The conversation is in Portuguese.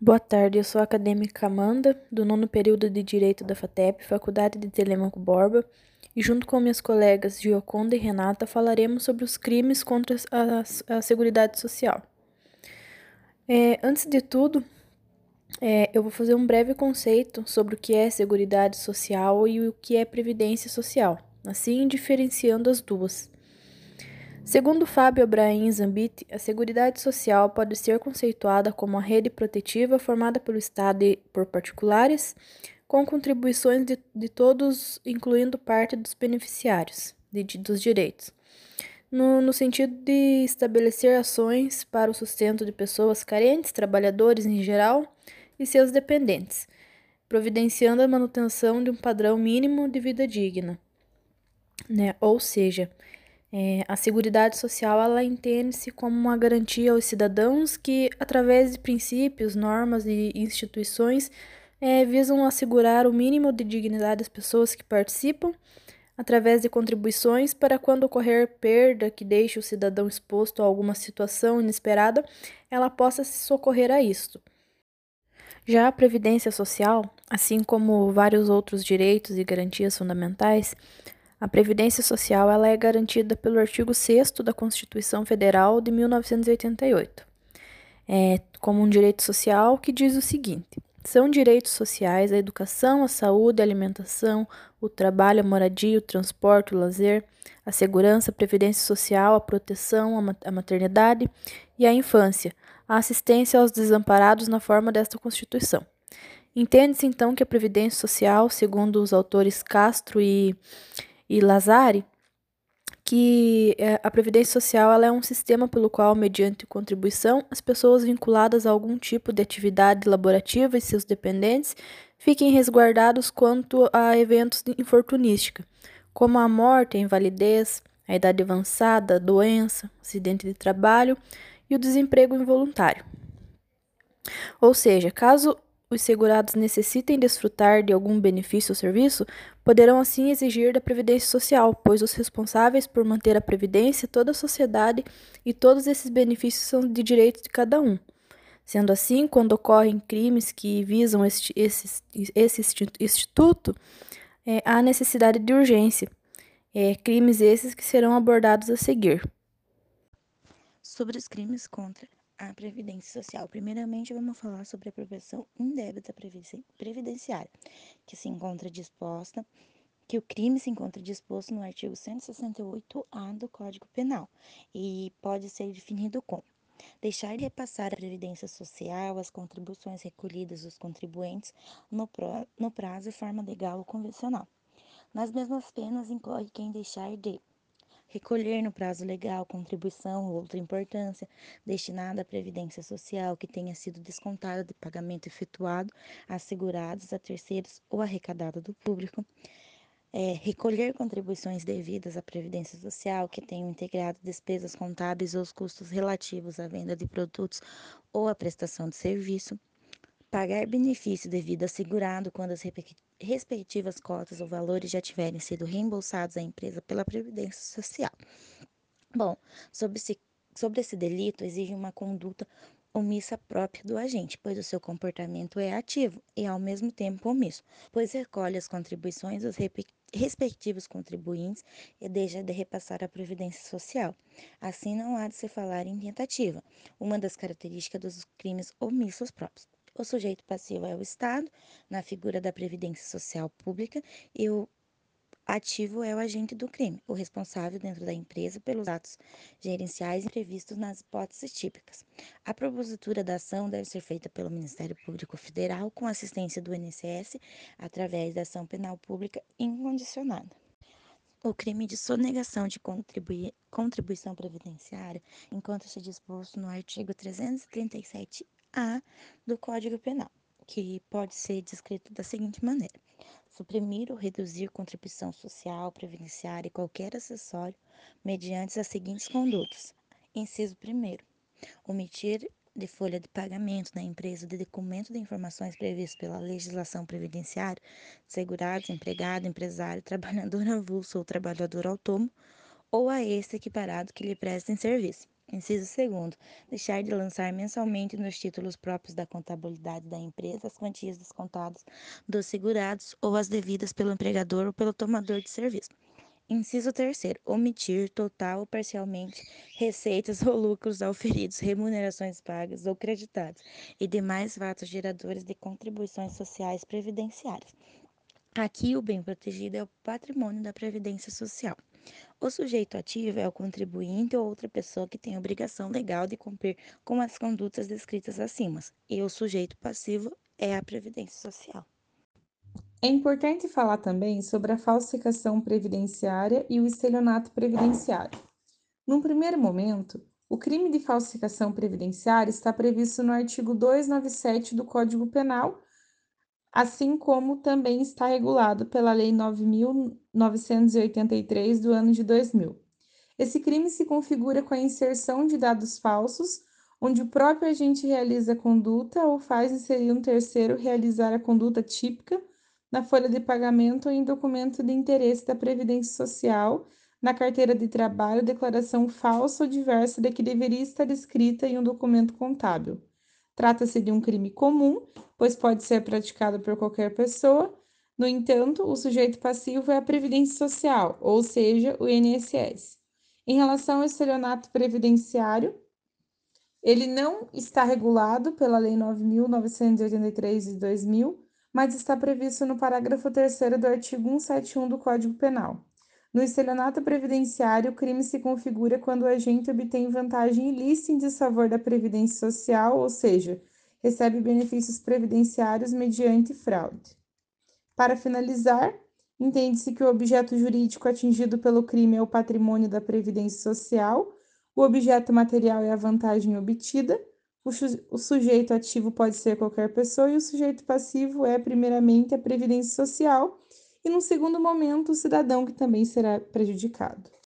Boa tarde, eu sou a acadêmica Amanda, do nono período de Direito da FATEP, Faculdade de Telemaco Borba, e junto com minhas colegas Gioconda e Renata falaremos sobre os crimes contra a, a, a Seguridade Social. É, antes de tudo, é, eu vou fazer um breve conceito sobre o que é Seguridade Social e o que é Previdência Social, assim diferenciando as duas. Segundo Fábio Abraim Zambit, a Seguridade Social pode ser conceituada como a rede protetiva formada pelo Estado e por particulares, com contribuições de, de todos, incluindo parte dos beneficiários de, de, dos direitos, no, no sentido de estabelecer ações para o sustento de pessoas carentes, trabalhadores em geral e seus dependentes, providenciando a manutenção de um padrão mínimo de vida digna. Né? Ou seja, é, a Seguridade Social ela entende-se como uma garantia aos cidadãos que, através de princípios, normas e instituições, é, visam assegurar o mínimo de dignidade às pessoas que participam, através de contribuições para quando ocorrer perda que deixe o cidadão exposto a alguma situação inesperada, ela possa se socorrer a isto. Já a Previdência Social, assim como vários outros direitos e garantias fundamentais, a Previdência Social ela é garantida pelo artigo 6 da Constituição Federal de 1988, é, como um direito social que diz o seguinte: são direitos sociais a educação, a saúde, a alimentação, o trabalho, a moradia, o transporte, o lazer, a segurança, a previdência social, a proteção, a maternidade e a infância, a assistência aos desamparados na forma desta Constituição. Entende-se então que a previdência social, segundo os autores Castro e e Lazari que é, a previdência social ela é um sistema pelo qual, mediante contribuição, as pessoas vinculadas a algum tipo de atividade laborativa e seus dependentes fiquem resguardados quanto a eventos de infortunística, como a morte, a invalidez, a idade avançada, a doença, acidente de trabalho e o desemprego involuntário. Ou seja, caso os segurados necessitem desfrutar de algum benefício ou serviço, poderão assim exigir da Previdência Social, pois os responsáveis por manter a Previdência, toda a sociedade e todos esses benefícios são de direito de cada um. Sendo assim, quando ocorrem crimes que visam este, esse, esse instituto, é, há necessidade de urgência. É, crimes esses que serão abordados a seguir. Sobre os crimes contra a Previdência Social. Primeiramente, vamos falar sobre a profissão indébita previdenciária, que se encontra disposta, que o crime se encontra disposto no artigo 168-A do Código Penal e pode ser definido como deixar de repassar a Previdência Social as contribuições recolhidas dos contribuintes no, no prazo e forma legal ou convencional. Nas mesmas penas, incorre quem deixar de recolher no prazo legal contribuição ou outra importância destinada à previdência social que tenha sido descontada de pagamento efetuado a segurados, a terceiros ou arrecadado do público. É, recolher contribuições devidas à Previdência Social que tenham integrado despesas contábeis ou os custos relativos à venda de produtos ou à prestação de serviço, pagar benefício devido a segurado quando as respectivas cotas ou valores já tiverem sido reembolsados à empresa pela Previdência Social. Bom, sobre esse, sobre esse delito, exige uma conduta omissa própria do agente, pois o seu comportamento é ativo e ao mesmo tempo omisso, pois recolhe as contribuições dos respectivos contribuintes e deixa de repassar a previdência social. Assim não há de se falar em tentativa, uma das características dos crimes omissos próprios. O sujeito passivo é o Estado, na figura da Previdência Social Pública, e o ativo é o agente do crime, o responsável dentro da empresa pelos atos gerenciais previstos nas hipóteses típicas. A propositura da ação deve ser feita pelo Ministério Público Federal com assistência do INSS através da ação penal pública incondicionada. O crime de sonegação de contribuição previdenciária encontra-se disposto no artigo 337 a do Código Penal, que pode ser descrito da seguinte maneira: suprimir ou reduzir contribuição social, previdenciária e qualquer acessório mediante as seguintes condutas. Inciso 1. Omitir de folha de pagamento da empresa de documento de informações previstos pela legislação previdenciária, segurado, empregado, empresário, trabalhador avulso ou trabalhador autônomo, ou a esse equiparado que lhe prestem serviço. Inciso 2. Deixar de lançar mensalmente nos títulos próprios da contabilidade da empresa as quantias descontadas dos segurados ou as devidas pelo empregador ou pelo tomador de serviço. Inciso 3. Omitir, total ou parcialmente, receitas ou lucros auferidos, remunerações pagas ou creditadas e demais fatos geradores de contribuições sociais previdenciárias. Aqui, o bem protegido é o patrimônio da Previdência Social. O sujeito ativo é o contribuinte ou outra pessoa que tem obrigação legal de cumprir com as condutas descritas acima, e o sujeito passivo é a Previdência Social. É importante falar também sobre a falsificação previdenciária e o estelionato previdenciário. Num primeiro momento, o crime de falsificação previdenciária está previsto no artigo 297 do Código Penal, assim como também está regulado pela Lei 9.983 do ano de 2000. Esse crime se configura com a inserção de dados falsos, onde o próprio agente realiza a conduta ou faz inserir um terceiro realizar a conduta típica na folha de pagamento ou em documento de interesse da Previdência Social, na carteira de trabalho, declaração falsa ou diversa de que deveria estar escrita em um documento contábil. Trata-se de um crime comum, pois pode ser praticado por qualquer pessoa. No entanto, o sujeito passivo é a Previdência Social, ou seja, o INSS. Em relação ao estelionato previdenciário, ele não está regulado pela Lei 9.983 de 2000, mas está previsto no parágrafo 3 do artigo 171 do Código Penal. No estelionato previdenciário, o crime se configura quando o agente obtém vantagem ilícita em desfavor da Previdência Social, ou seja, recebe benefícios previdenciários mediante fraude. Para finalizar, entende-se que o objeto jurídico atingido pelo crime é o patrimônio da Previdência Social, o objeto material é a vantagem obtida, o, sujeito ativo pode ser qualquer pessoa e o sujeito passivo é, primeiramente, a Previdência Social e, num segundo momento, o cidadão que também será prejudicado.